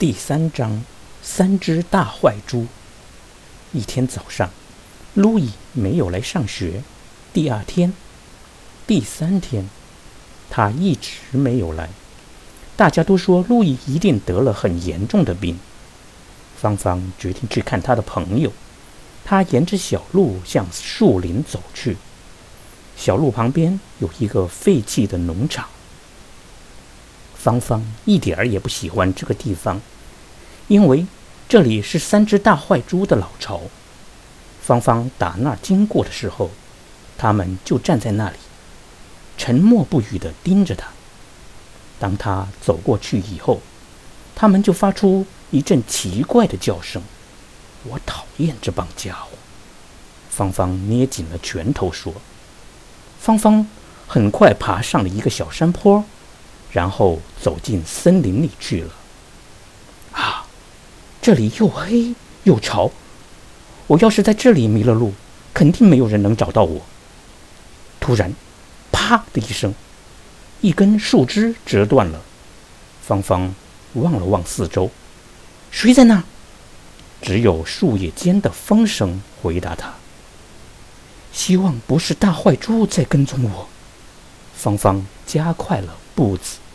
第三章，三只大坏猪。一天早上，路易没有来上学。第二天、第三天，他一直没有来。大家都说路易一定得了很严重的病。芳芳决定去看他的朋友。他沿着小路向树林走去。小路旁边有一个废弃的农场。芳芳一点儿也不喜欢这个地方，因为这里是三只大坏猪的老巢。芳芳打那儿经过的时候，他们就站在那里，沉默不语地盯着他。当他走过去以后，他们就发出一阵奇怪的叫声。我讨厌这帮家伙。芳芳捏紧了拳头说：“芳芳很快爬上了一个小山坡。”然后走进森林里去了。啊，这里又黑又潮，我要是在这里迷了路，肯定没有人能找到我。突然，啪的一声，一根树枝折断了。芳芳望了望四周，谁在那儿？只有树叶间的风声回答他。希望不是大坏猪在跟踪我。芳芳加快了步子。